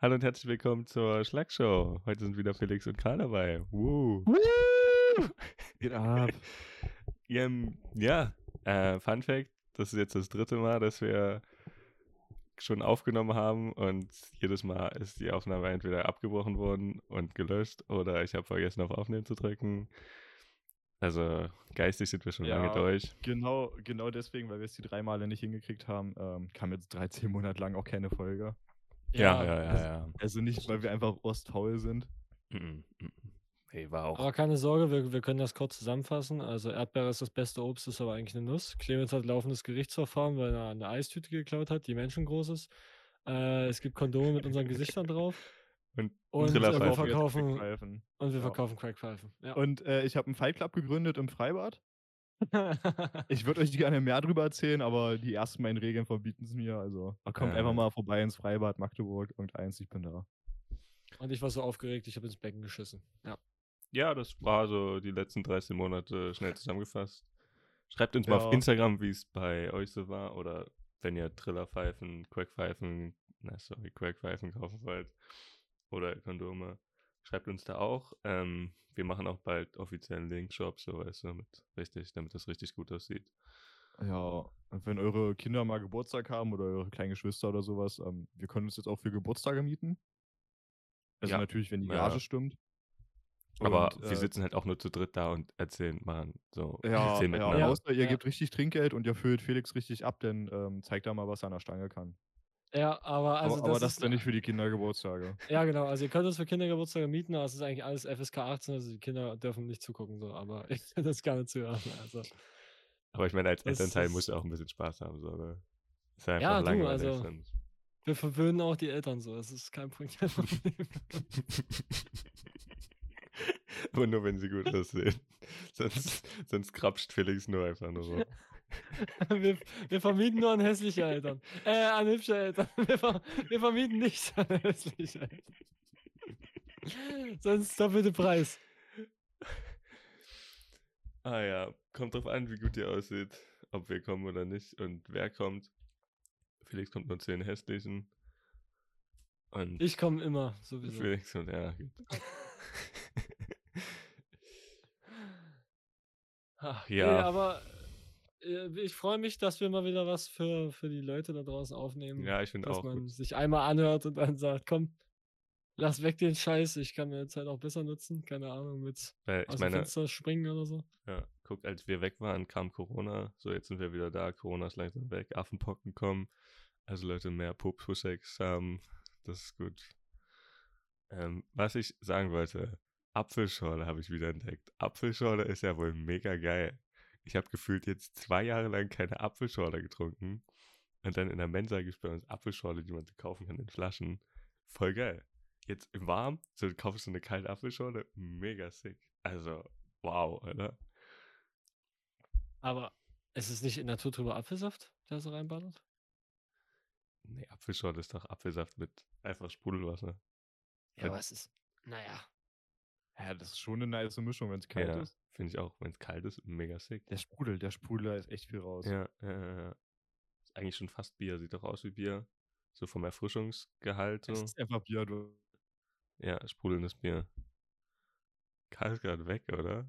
Hallo und herzlich willkommen zur Schlagshow. Heute sind wieder Felix und Karl dabei. Woo. Geht ab. Ähm, ja, äh, Fun Fact: Das ist jetzt das dritte Mal, dass wir schon aufgenommen haben und jedes Mal ist die Aufnahme entweder abgebrochen worden und gelöscht oder ich habe vergessen auf Aufnehmen zu drücken. Also geistig sind wir schon lange Ja. durch. Genau, genau deswegen, weil wir es die drei Male nicht hingekriegt haben, ähm, kam jetzt 13 Monate lang auch keine Folge. Ja, ja, ja, also- ja. Also nicht, weil wir einfach ostfaul sind. Mhm. Hey, war auch. Aber keine Sorge, wir, wir können das kurz zusammenfassen. Also Erdbeere ist das beste Obst, ist aber eigentlich eine Nuss. Clemens hat laufendes Gerichtsverfahren, weil er eine Eistüte geklaut hat, die menschengroß ist. Äh, es gibt Kondome mit unseren Gesichtern drauf. Und, Und, äh, wir verkaufen- Crackpfeifen. Und wir Ja. verkaufen Crackpfeifen. Ja. Und äh, ich habe einen Fight Club gegründet im Freibad. Ich würde euch gerne mehr drüber erzählen, aber die ersten meinen Regeln verbieten es mir. Also kommt Ja. einfach mal vorbei ins Freibad Magdeburg. Irgendeins, ich bin da. Und ich war so aufgeregt, ich habe ins Becken geschissen. Ja. Ja, das war so die letzten 13 Monate schnell zusammengefasst. Schreibt uns mal auf Ja. Instagram, wie es bei euch so war oder wenn ihr Trillerpfeifen, Quackpfeifen, na sorry, Quackpfeifen kaufen wollt oder Kondome. Schreibt uns da auch. Ähm, wir machen auch bald offiziellen Linkshop, so weißt du, damit, richtig, damit das richtig gut aussieht. Ja, und wenn eure Kinder mal Geburtstag haben oder eure kleinen Geschwister oder sowas, ähm, wir können uns jetzt auch für Geburtstage mieten. Also Ja. natürlich, wenn die Ja. Gage stimmt. Aber Und, wir äh, sitzen halt auch nur zu dritt da und erzählen, machen so, Ja, erzählen ja, außer ihr Ja. gebt richtig Trinkgeld und ihr füllt Felix richtig ab, dann ähm, zeigt er mal, was er an der Stange kann. Ja, aber also aber, aber das ist, ist dann nicht für die Kindergeburtstage. Ja, genau. Also ihr könnt es für Kindergeburtstage mieten, aber es ist eigentlich alles FSK 18, also die Kinder dürfen nicht zugucken, so, aber ich kann das gerne zuhören. Also. Aber ich meine, als Das Elternteil musst du auch ein bisschen Spaß haben, so, ne? Ist ja Ja, einfach du, langweilig. also- sonst. Wir verwöhnen auch die Eltern so, das ist kein Problem. Aber nur wenn sie gut aussehen. sonst, sonst krapscht Felix nur einfach nur rum. wir, wir vermieten nur an hässliche Eltern. Äh, an hübsche Eltern. Wir, ver, wir vermieten nicht an hässliche Eltern. Sonst doppelte Preis. Ah ja, kommt drauf an, wie gut ihr aussieht, ob wir kommen oder nicht und wer kommt. Felix kommt nur zu den hässlichen. Und Ich komme immer, sowieso. Felix und ja, gut. Ach Nee, ja, aber äh, ich freue mich, dass wir mal wieder was für, für die Leute da draußen aufnehmen. ja, ich finde dass auch man gut. sich einmal anhört und dann sagt, komm, lass weg den Scheiß, ich kann mir Zeit auch besser nutzen, keine Ahnung, mit ich aus dem meine, Fenster springen oder so. Ja, guck, als wir weg waren, kam Corona. So, jetzt sind wir wieder da. Corona ist langsam weg. Affenpocken kommen. Also Leute mehr Popussex haben. Das ist gut. Ähm, was ich sagen wollte, Apfelschorle habe ich wieder entdeckt. Apfelschorle ist ja wohl mega geil. Ich habe gefühlt jetzt zwei Jahre lang keine Apfelschorle getrunken. Und dann in der Mensa es bei uns Apfelschorle, die man so kaufen kann in Flaschen. Voll geil. Jetzt im Warm, so kaufst du eine kalte Apfelschorle. Mega sick. Also, wow, oder? Aber es ist nicht in naturtrüber Apfelsaft, der so reinballert? Nee, Apfelschorle ist doch Apfelsaft mit einfach Sprudelwasser. Ja, Ja. aber es ist, naja. Ja, das ist schon eine nice Mischung, wenn es kalt ja, ist. finde ich auch. Wenn es kalt ist, mega sick. Der Sprudel, der Sprudel, da ist echt viel raus. Ja, ja, ja. Ist eigentlich schon fast Bier. Sieht doch aus wie Bier. So vom Erfrischungsgehalt. So. ist einfach Bier, du. Ja, sprudelndes Bier. Karl ist gerade weg, oder?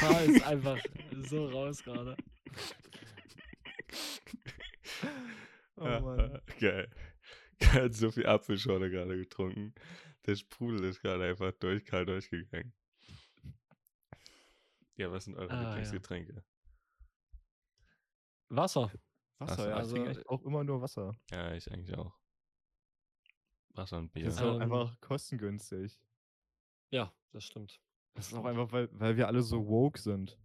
Karl ist einfach so raus gerade. Oh Mann. Geil. Karl hat so viel Apfelschorle gerade getrunken. Der Sprudel ist gerade einfach durch Karl durchgegangen. Ja, was sind eure Ah, ja. Lieblingsgetränke? Wasser. Wasser, Wasser, ja. also, ich trinke eigentlich auch immer nur Wasser. Ja, ich eigentlich auch. Wasser und Bier. Das ist Ja. auch Ähm, einfach kostengünstig. Ja, das stimmt. Das ist auch einfach, weil, weil wir alle so woke sind.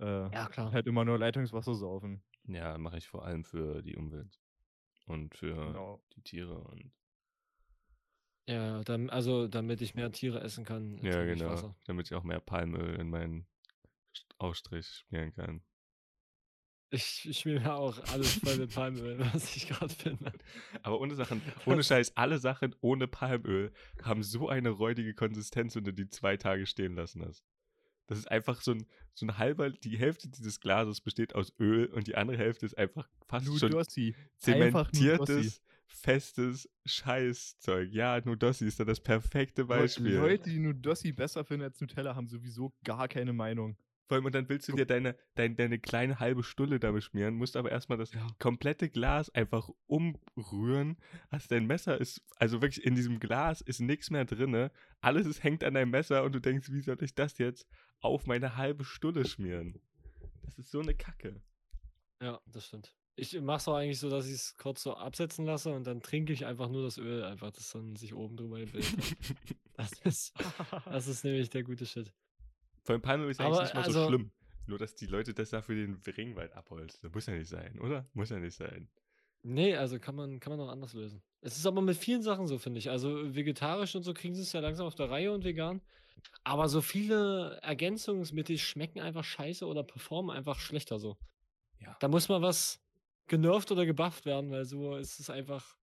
Äh, Ja, klar. halt immer nur Leitungswasser saufen. Ja, mache ich vor allem für die Umwelt. Und für Genau. die Tiere und. Ja, dann, also damit ich mehr Tiere essen kann. Ja, genau. Wasser. Damit ich auch mehr Palmöl in meinen St- Ausstrich schmieren kann. Ich, ich schmier mir auch alles voll mit Palmöl, was ich gerade finde. Aber ohne Sachen, ohne Scheiß, alle Sachen ohne Palmöl haben so eine räudige Konsistenz, wenn du die zwei Tage stehen lassen hast. Das ist einfach so ein, so ein halber, die Hälfte dieses Glases besteht aus Öl und die andere Hälfte ist einfach fast Nur schon zementiertes, festes Scheißzeug. Ja, Nudossi ist da das perfekte Beispiel. Leute, die Nudossi besser finden als Nutella, haben sowieso gar keine Meinung. Vor allem, und dann willst du dir deine, deine, deine kleine halbe Stulle damit schmieren, musst aber erstmal das Ja. komplette Glas einfach umrühren. Hast dein Messer ist, also wirklich in diesem Glas ist nichts mehr drinne. Alles ist, hängt an deinem Messer und du denkst, wie soll ich das jetzt auf meine halbe Stulle schmieren? Das ist so eine Kacke. Ja, das stimmt. Ich mache es auch eigentlich so, dass ich es kurz so absetzen lasse und dann trinke ich einfach nur das Öl, einfach, das dann sich oben drüber bildet. das, ist, das ist nämlich der gute Shit. Vor allem Palmöl ist eigentlich nicht mal so also- schlimm. Nur, dass die Leute das dafür den Ringwald abholzen. Das muss ja nicht sein, oder? Muss ja nicht sein. Nee, also kann man, kann man auch anders lösen. Es ist aber mit vielen Sachen so, finde ich. Also vegetarisch und so kriegen sie es ja langsam auf der Reihe und vegan. Aber so viele Ergänzungsmittel schmecken einfach scheiße oder performen einfach schlechter so. Ja. Da muss mal was genervt oder gebufft werden, weil so ist es einfach.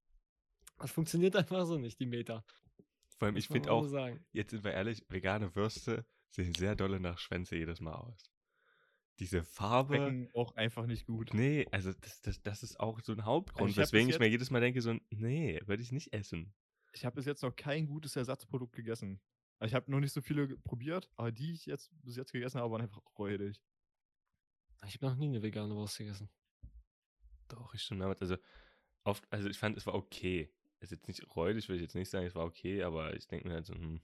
Das funktioniert einfach so nicht, die Meter. Vor allem, ich finde auch, sagen. jetzt sind wir ehrlich, vegane Würste sehen sehr dolle nach Schwänze jedes Mal aus. Diese Farbe. Schmecken auch einfach nicht gut. Nee, also das, das, das ist auch so ein Hauptgrund, ich hab bis weswegen ich mir jedes Mal denke, so, nee, würde ich nicht essen. Ich habe bis jetzt noch kein gutes Ersatzprodukt gegessen. Ich habe noch nicht so viele probiert, aber die ich jetzt bis jetzt gegessen habe, waren einfach räudig. Ich habe noch nie eine vegane Wurst gegessen. Doch, ich schon mehrmals. Also, oft, also ich fand, es war okay. Ist jetzt nicht räudig, würde ich jetzt nicht sagen, es war okay, aber ich denke mir halt so, hm.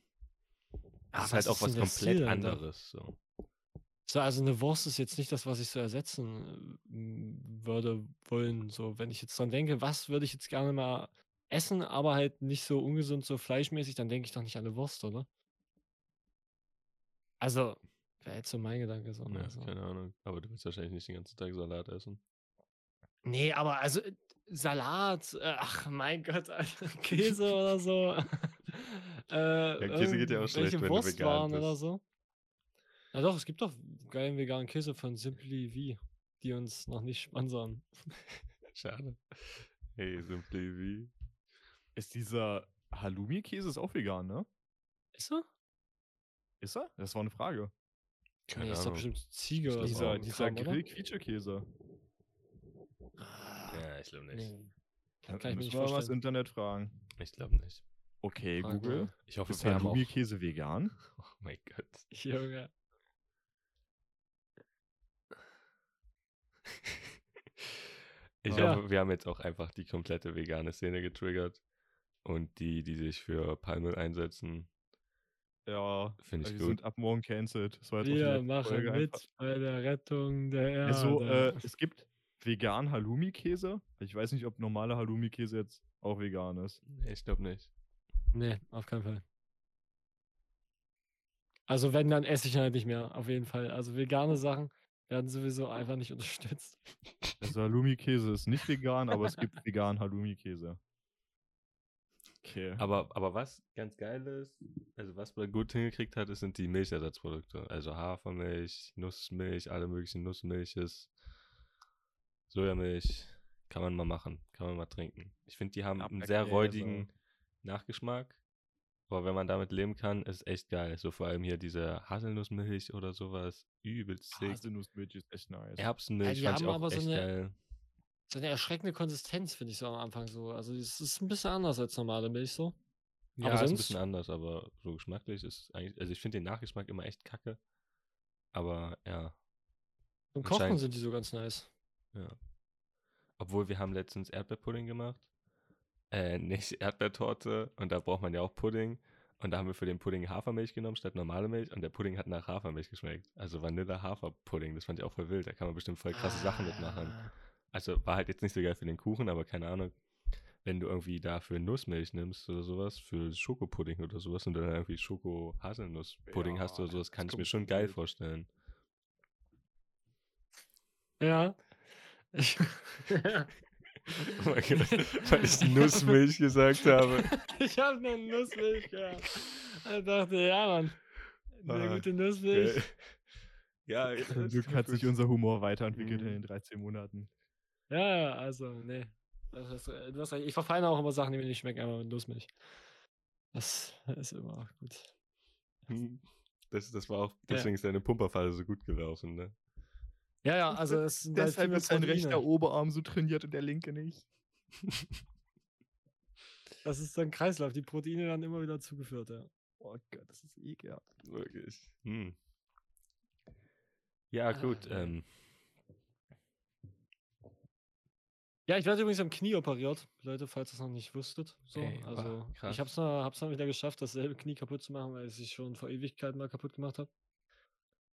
Ah, Das ist halt auch was komplett dahinter? anderes. So. So, also eine Wurst ist jetzt nicht das, was ich so ersetzen äh, würde wollen. So, wenn ich jetzt dran denke, was würde ich jetzt gerne mal essen, aber halt nicht so ungesund, so fleischmäßig, dann denke ich doch nicht an eine Wurst, oder? Also, wäre jetzt so mein Gedanke. So, ne, Ja, so. keine Ahnung. Aber du willst wahrscheinlich nicht den ganzen Tag Salat essen. Nee, aber also äh, Salat, äh, ach mein Gott, Alter, Käse oder so. äh, Ja, Käse geht ja auch schlecht, wenn du vegan Wurstwaren oder bist. so. Ja doch, es gibt doch geilen veganen Käse von Simply V, die uns noch nicht sponsern. Schade. Hey, Simply wie? Ist dieser Halloumi-Käse ist auch vegan, ne? Ist er? Ist er? Das war eine Frage. Keine nee, ist doch bestimmt Ziege oder. Dieser, dieser? Grill-Quietsche-Käse. Ich glaube nicht. nee. Da Kann ich mir müssen nicht wir mal das. Internet fragen. Ich glaube nicht. Okay, Frag Google. Ich hoffe, Ist wir haben auch. Halloumi-Käse vegan? Oh mein Gott. Junge. Ich Ja. hoffe, wir haben jetzt auch einfach die komplette vegane Szene getriggert. Und die, die sich für Palmöl einsetzen, Ja, finde wir ich gut. sind ab morgen cancelled. Wir machen Folge mit einfach. bei der Rettung der Erde. Also, äh, es gibt vegan Halloumi-Käse. Ich weiß nicht, ob normaler Halloumi-Käse jetzt auch vegan ist. Nee, ich glaube nicht. nee, auf keinen Fall. Also wenn, dann esse ich halt nicht mehr, auf jeden Fall. Also vegane Sachen werden sowieso einfach nicht unterstützt. Also Halloumi-Käse ist nicht vegan, aber es gibt vegan Halloumi-Käse. Okay. Aber, aber was ganz geil ist, also was man gut hingekriegt hat, ist, sind die Milchersatzprodukte. Also Hafermilch, Nussmilch, alle möglichen Nussmilches, Sojamilch. Kann man mal machen, kann man mal trinken. Ich finde, die haben einen sehr Erdbeerkäse. räudigen Nachgeschmack. Aber wenn man damit leben kann, ist es echt geil. So vor allem hier diese Haselnussmilch oder sowas. Übelst sick. Haselnussmilch ist echt nice. Erbsenmilch die fand ich haben auch aber so echt eine- geil. So eine erschreckende Konsistenz, finde ich so am Anfang so. Also es ist ein bisschen anders als normale Milch so. Ja, aber ist ein bisschen anders, aber so geschmacklich ist eigentlich, also ich finde den Nachgeschmack immer echt kacke. Aber ja, Zum Kochen sind die so ganz nice. Ja. Obwohl wir haben letztens Erdbeerpudding gemacht. Äh, nicht Erdbeertorte und da braucht man ja auch Pudding. Und da haben wir für den Pudding Hafermilch genommen statt normale Milch und der Pudding hat nach Hafermilch geschmeckt. Also Vanille-Hafer-Pudding, das fand ich auch voll wild. Da kann man bestimmt voll krasse Sachen mitmachen. Ah. Also war halt jetzt nicht so geil für den Kuchen, aber keine Ahnung. Wenn du irgendwie dafür Nussmilch nimmst oder sowas, für Schokopudding oder sowas und dann irgendwie Schoko-Haselnuss-Pudding Ja, hast oder sowas, das kann ich mir schon geil vorstellen. Ja. Ich, Oh mein Gott, weil ich Nussmilch gesagt habe. ich habe eine Nussmilch gehabt. Ich dachte, ja, Mann. Eine Ah, gute Nussmilch. Äh, Ja, ja, Zum das Glück hat sich unser Humor weiterentwickelt in Mhm. den 13 Monaten. Ja, ja, also, nee. Das ist, äh, recht. Ich verfeine auch immer Sachen, die mir nicht schmecken, aber mit Nussmilch. Das ist immer gut. Hm, Das, das war auch, Ja. deswegen ist deine Pumperphase so gut gelaufen, ne? Ja, ja, also es sind halt Deshalb ist sein rechter Oberarm so trainiert und der linke nicht. Das ist ein Kreislauf. Die Proteine werden immer wieder zugeführt, ja. Oh Gott, das ist ekelhaft. Wirklich. Hm. Ja, gut. Ah, ähm, Ja, ich werde übrigens am Knie operiert, Leute, falls ihr es noch nicht wusstet. So, Ey, wow, also krass. ich habe es noch, hab's noch wieder geschafft, dasselbe Knie kaputt zu machen, weil ich es schon vor Ewigkeiten mal kaputt gemacht habe.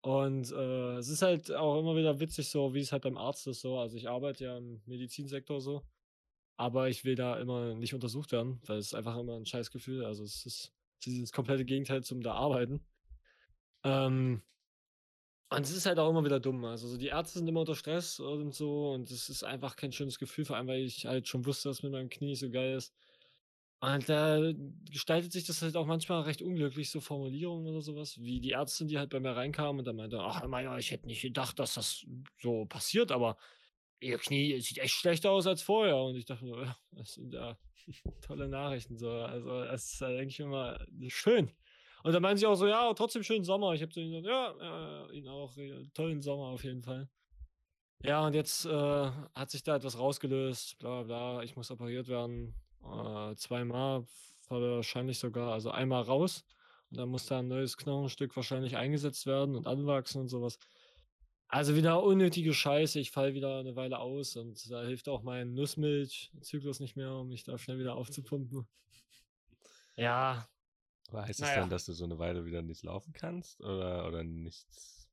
Und äh, es ist halt auch immer wieder witzig, so wie es halt beim Arzt ist. So, also ich arbeite ja im Medizinsektor so, aber ich will da immer nicht untersucht werden, weil es einfach immer ein scheiß Gefühl. Also es ist, es ist das komplette Gegenteil zum da arbeiten. Ähm, und es ist halt auch immer wieder dumm. Also so die Ärzte sind immer unter Stress und so und es ist einfach kein schönes Gefühl, vor allem weil ich halt schon wusste, dass mit meinem Knie so geil ist. Und da gestaltet sich das halt auch manchmal recht unglücklich, so Formulierungen oder sowas, wie die Ärztin, die halt bei mir reinkam und dann meinte, ach Meier, ich hätte nicht gedacht, dass das so passiert, aber Ihr Knie sieht echt schlechter aus als vorher. Und ich dachte das sind ja tolle Nachrichten. So. Also es ist halt eigentlich immer schön. Und dann meinen sie auch so, ja, trotzdem schönen Sommer. Ich habe zu ihnen gesagt, ja, äh, Ihnen auch, tollen Sommer auf jeden Fall. Ja, und jetzt äh, hat sich da etwas rausgelöst, bla bla. Ich muss operiert werden. Äh, zweimal, wahrscheinlich sogar, also einmal raus. Und dann muss da ein neues Knochenstück wahrscheinlich eingesetzt werden und anwachsen und sowas. Also wieder unnötige Scheiße. Ich falle wieder eine Weile aus und da hilft auch mein Nussmilchzyklus nicht mehr, um mich da schnell wieder aufzupumpen. Ja, aber heißt es naja. dann, dass du so eine Weile wieder nicht laufen kannst oder, oder nichts?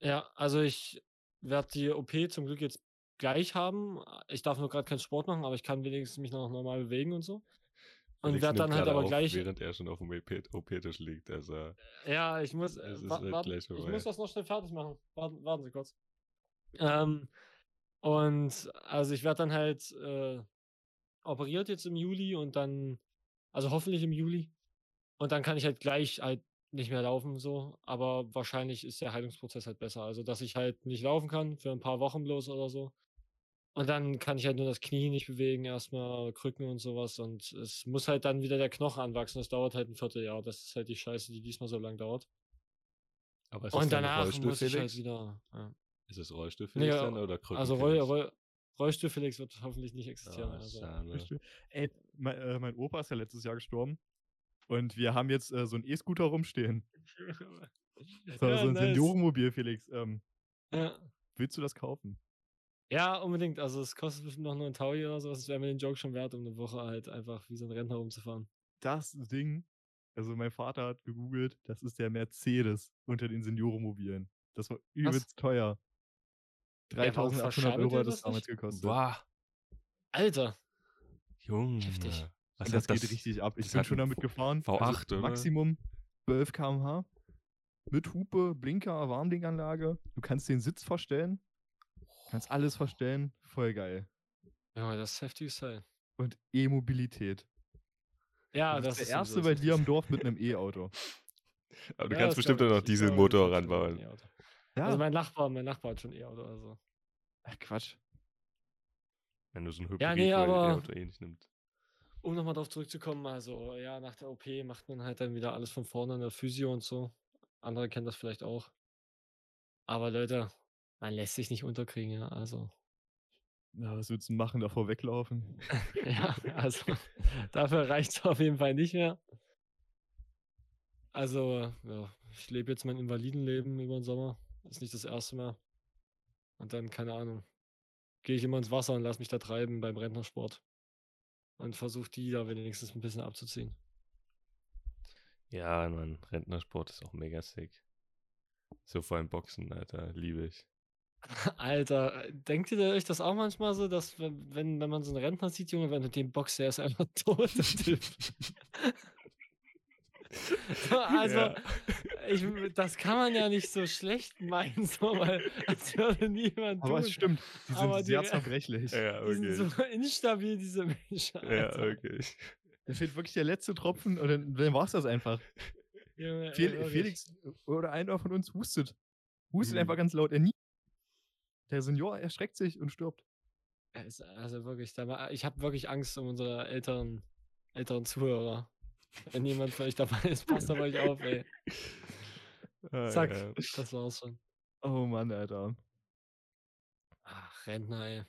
Ja, also ich werde die OP zum Glück jetzt gleich haben. Ich darf nur gerade keinen Sport machen, aber ich kann wenigstens mich noch normal bewegen und so. Und werde dann halt aber auf, gleich. Während er schon auf dem OP-Tisch liegt. Also, Ja, ich muss. Wa- halt ich muss das noch schnell fertig machen. Warten, warten Sie kurz. Ähm, und also ich werde dann halt äh, operiert jetzt im Juli und dann, also hoffentlich im Juli. Und dann kann ich halt gleich halt nicht mehr laufen, so. Aber wahrscheinlich ist der Heilungsprozess halt besser. Also, dass ich halt nicht laufen kann für ein paar Wochen bloß oder so. Und dann kann ich halt nur das Knie nicht bewegen, erstmal Krücken und sowas. Und es muss halt dann wieder der Knochen anwachsen. Das dauert halt ein Vierteljahr. Das ist halt die Scheiße, die diesmal so lang dauert. aber ist es Und danach Rollstuhl, muss ich halt Felix? wieder. Ja. Ist es Rollstuhl Nee, Felix dann oder Krücken Also Roll, Felix? Roll, Rollstuhl Felix wird hoffentlich nicht existieren. Ah, also. Ey, mein, äh, mein Opa ist ja letztes Jahr gestorben. Und wir haben jetzt äh, so einen E-Scooter rumstehen. So, Ja, so ein nice. Seniorenmobil, Felix. Ähm, Ja. willst du das kaufen? Ja, unbedingt. Also es kostet bestimmt noch nur ein Taui oder sowas. Das wäre mir den Joke schon wert, um eine Woche halt einfach wie so ein Rentner rumzufahren. Das Ding, also mein Vater hat gegoogelt, das ist der Mercedes unter den Seniorenmobilen. Das war übelst teuer. Ja, warum 3800 verschadet Euro hat das das damals gekostet. Boah, Alter, Junge. Heftig. Was Und das hat geht das? richtig ab. Ich das bin schon damit gefahren. V8, also oder? Maximum 12 km/h. Mit Hupe, Blinker, Warnblinkanlage. Du kannst den Sitz verstellen. Kannst alles verstellen. Voll geil. ja, das ist heftiges Teil. Und E-Mobilität. Ja, du das bist der ist Erste bei das dir am. Dorf mit einem E-Auto. Aber du Ja, kannst das bestimmt auch glaub noch Dieselmotor ranbauen. E-Auto. Ja. Also mein Nachbar, mein Nachbar hat schon E-Auto, also. Ach, Quatsch. Wenn du so ein Hybrid Ja, nee, E-Auto eh nicht nimmt. Um nochmal darauf zurückzukommen, also ja, nach der OP macht man halt dann wieder alles von vorne in der Physio und so. Andere kennen das vielleicht auch. Aber Leute, man lässt sich nicht unterkriegen, ja. Also, Na, was willst du machen? Davor weglaufen? ja, also dafür reicht es auf jeden Fall nicht mehr. Also, ja, ich lebe jetzt mein Invalidenleben über den Sommer. Ist nicht das erste Mal. Und dann, keine Ahnung, gehe ich immer ins Wasser und lass mich da treiben beim Rentnersport. Und versuche die da wenigstens ein bisschen abzuziehen. Ja, Mann, Rentnersport ist auch mega sick. So vor allem Boxen, Alter, liebe ich. Alter, denkt ihr euch das auch manchmal so, dass wenn, wenn wenn man so einen Rentner sieht, Junge, wenn du den boxt, der ist einfach tot, der Typ. Also, Ja. ich, das kann man ja nicht so schlecht meinen, so, weil als würde niemand Aber es tun. stimmt. Die sind Aber sehr Re- zerbrechlich. Ja, Die sind so instabil, diese Menschen. Ja, Alter. wirklich. Da fehlt wirklich der letzte Tropfen und dann, dann war es das einfach. Junge, ey, Fel wirklich. Felix oder einer von uns hustet. Hustet Mhm. einfach ganz laut. Er nie. Der Senior erschreckt sich und stirbt. Also wirklich, war, ich habe wirklich Angst um unsere älteren, älteren Zuhörer. Wenn jemand euch dabei ist, passt auf euch auf, ey. Ah, Zack, ja. das war's schon. Oh Mann, Alter. Ach, Rentner, ey.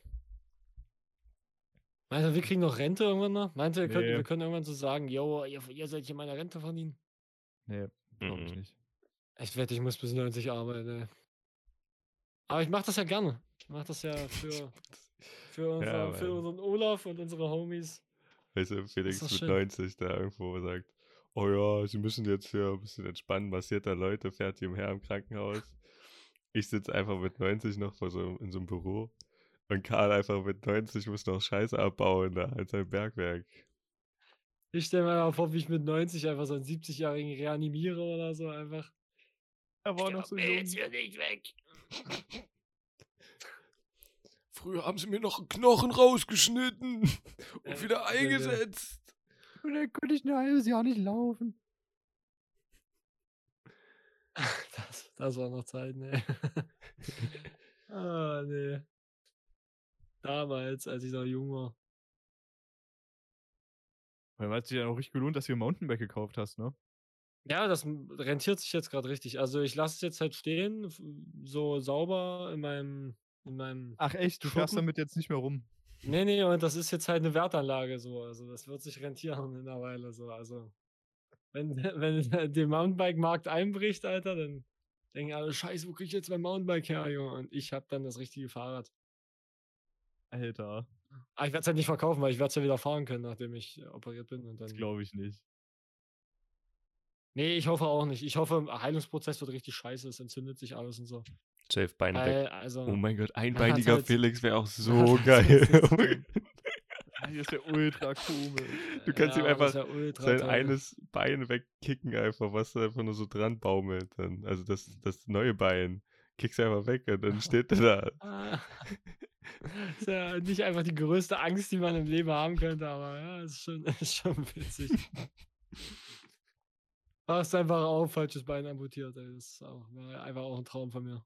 Meinst du, wir kriegen noch Rente irgendwann noch? Meinst du, wir, können, Nee. wir können irgendwann so sagen, yo, ihr, ihr sollt hier meine Rente verdienen? Nee, glaube ich Mhm. nicht. Ich wette, ich muss bis 90 arbeiten, ey. Aber ich mache das ja gerne. Ich mache das ja für, für, unser, Ja, für unseren Olaf und unsere Homies. Weißt du, Felix mit schön. 90 da irgendwo sagt, oh ja, sie müssen jetzt hier ein bisschen entspannen, massiert da Leute, fährt hier umher im Krankenhaus. Ich sitze einfach mit 90 noch vor so, in so einem Büro und Karl einfach mit 90 muss noch Scheiße abbauen da in seinem Bergwerk. Ich stelle mir mal vor, wie ich mit 90 einfach so einen 70-Jährigen reanimiere oder so einfach. Er war noch so jung. jetzt hier nicht weg. Früher haben sie mir noch einen Knochen rausgeschnitten und wieder eingesetzt. Und dann konnte ich ein halbes Jahr nicht laufen. Das, das war noch Zeit, ne? ah, nee. Damals, als ich noch jung war. Weil hat sich ja auch richtig gelohnt, dass du ein Mountainbike gekauft hast, ne? Ja, das rentiert sich jetzt gerade richtig. Also ich lasse es jetzt halt stehen, so sauber in meinem, in meinem. Ach echt, du fährst damit jetzt nicht mehr rum. Nee, nee, und das ist jetzt halt eine Wertanlage so. Also das wird sich rentieren in einer Weile so. Also wenn, wenn der Mountainbike-Markt einbricht, Alter, dann denken alle, scheiße, wo krieg ich jetzt mein Mountainbike her, Junge? Und ich habe dann das richtige Fahrrad. Alter, Aber ich werde es halt nicht verkaufen, weil ich werde es ja wieder fahren können, nachdem ich operiert bin. Und dann, das glaube ich nicht. Nee, ich hoffe auch nicht. Ich hoffe, der Heilungsprozess wird richtig scheiße, es entzündet sich alles und so. Safe Beine weg. Also, Oh mein Gott, einbeiniger halt- Felix wäre auch man so halt geil. Das ist ja ultra komisch. Du kannst ihm das einfach ja sein toll. eines Bein wegkicken einfach, was da einfach nur so dran baumelt dann. Also das, das neue Bein. Kickst einfach weg und dann steht er da. Ah. ist ja nicht einfach die größte Angst, die man im Leben haben könnte, aber ja, ist schon, ist schon witzig. Hast einfach auch falsches Bein amputiert, ey. Das auch, war einfach auch ein Traum von mir.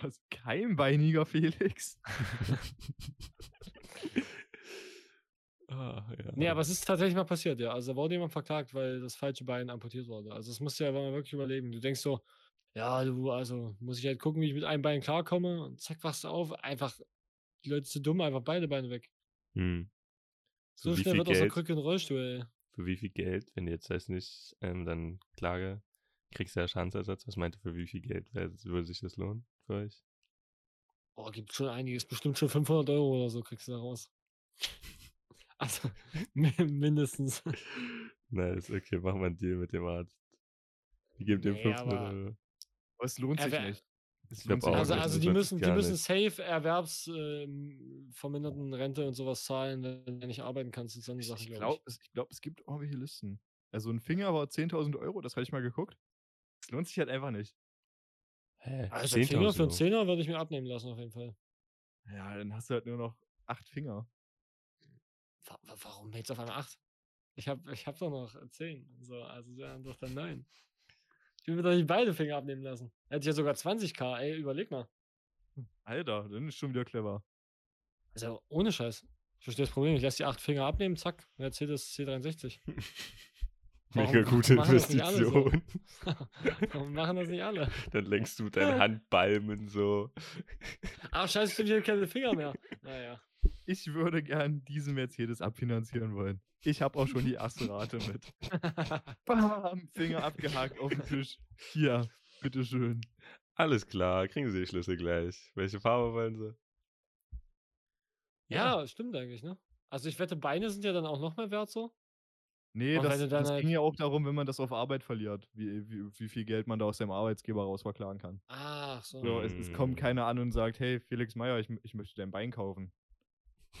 Was? Keimbeiniger Felix? Ah, ja. Nee, aber es ist tatsächlich mal passiert, ja. Also da wurde jemand verklagt, weil das falsche Bein amputiert wurde. Also das musst du ja mal wirklich überlegen. Du denkst so, ja, du, also muss ich halt gucken, wie ich mit einem Bein klarkomme und zack, wachst du auf. Einfach, die Leute sind dumm, einfach beide Beine weg. Hm. So wie schnell wird aus der? Krücke ein Rollstuhl, ey. Für wie viel Geld, wenn du jetzt das nicht ähm, dann Klage, kriegst du ja Schadensersatz. Was meint ihr, für wie viel Geld wär, würde sich das lohnen für euch? Oh, gibt schon einiges. Bestimmt schon 500 Euro oder so kriegst du da raus. Also, mi- mindestens. Nice, okay, machen wir einen Deal mit dem Arzt. Wir geben dem Nee, 500 aber- Euro. Aber es lohnt sich Aber- nicht. Es Ich glaub lohnt sich auch Also, nicht, also das die müssen, die müssen safe Erwerbsverminderten verminderten Rente und sowas zahlen, wenn du nicht arbeiten kannst und so eine Ich, Sachen, ich glaube glaube, es, ich glaub, es gibt irgendwelche Listen. Also ein Finger war 10.000 Euro, das hatte ich mal geguckt. Es lohnt sich halt einfach nicht. Hä? ich. Also ein Finger für einen 10.000 Zehner würde ich mir abnehmen lassen, auf jeden Fall. Ja, dann hast du halt nur noch acht Finger. Wa- wa- Warum jetzt auf einmal 8? Ich habe ich hab doch noch 10. So, also wären doch dann 9. Ich will mir doch nicht beide Finger abnehmen lassen. Hätte ich ja sogar 20k, ey, überleg mal. Alter, dann ist schon wieder clever. Also ohne Scheiß. Ich verstehe das Problem. Ich lasse die 8 Finger abnehmen, zack, Mercedes C63. Mega Warum- gute warum machen das nicht alle so? Investition. Warum machen das nicht alle? Dann lenkst du deine Handbalmen so. Ah, scheiße, stimmt, ich habe keine Finger mehr. Naja. Ich würde gern diesen Mercedes abfinanzieren wollen. Ich habe auch schon die erste Rate mit. Bam, Finger abgehakt auf den Tisch. Hier, bitteschön. Alles klar, kriegen sie die Schlüssel gleich. Welche Farbe wollen sie? ja, stimmt eigentlich, ne? Also ich wette, Beine sind ja dann auch noch mehr wert so. Nee, das, das halt- ging ja auch darum, wenn man das auf Arbeit verliert, wie, wie, wie viel Geld man da aus seinem Arbeitsgeber raus verklagen kann. Ach so. So, es, es kommt Mm. keiner an und sagt, hey, Felix Meyer, ich, ich möchte dein Bein kaufen.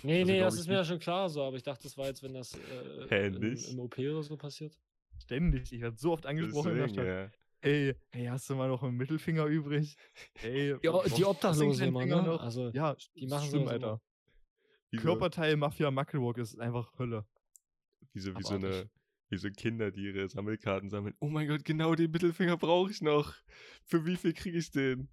Nee, Also nee, das ist mir ja schon klar so, aber ich dachte, das war jetzt, wenn das äh, Hä, im, OP oder so passiert. Ständig. Ich werde so oft angesprochen in der Deswegen, Stadt. ja. Hey, hey, hast du mal noch einen Mittelfinger übrig? Hey, Die, die Obdachlosen immer, ne? noch? Also, Ja, die machen stimmt, immer. Alter. So, Körperteil Mafia Muckelwalk ist einfach Hölle. Wie so, wie so eine, wie so Kinder, die ihre Sammelkarten sammeln. Oh mein Gott, genau den Mittelfinger brauche ich noch. Für wie viel kriege ich den?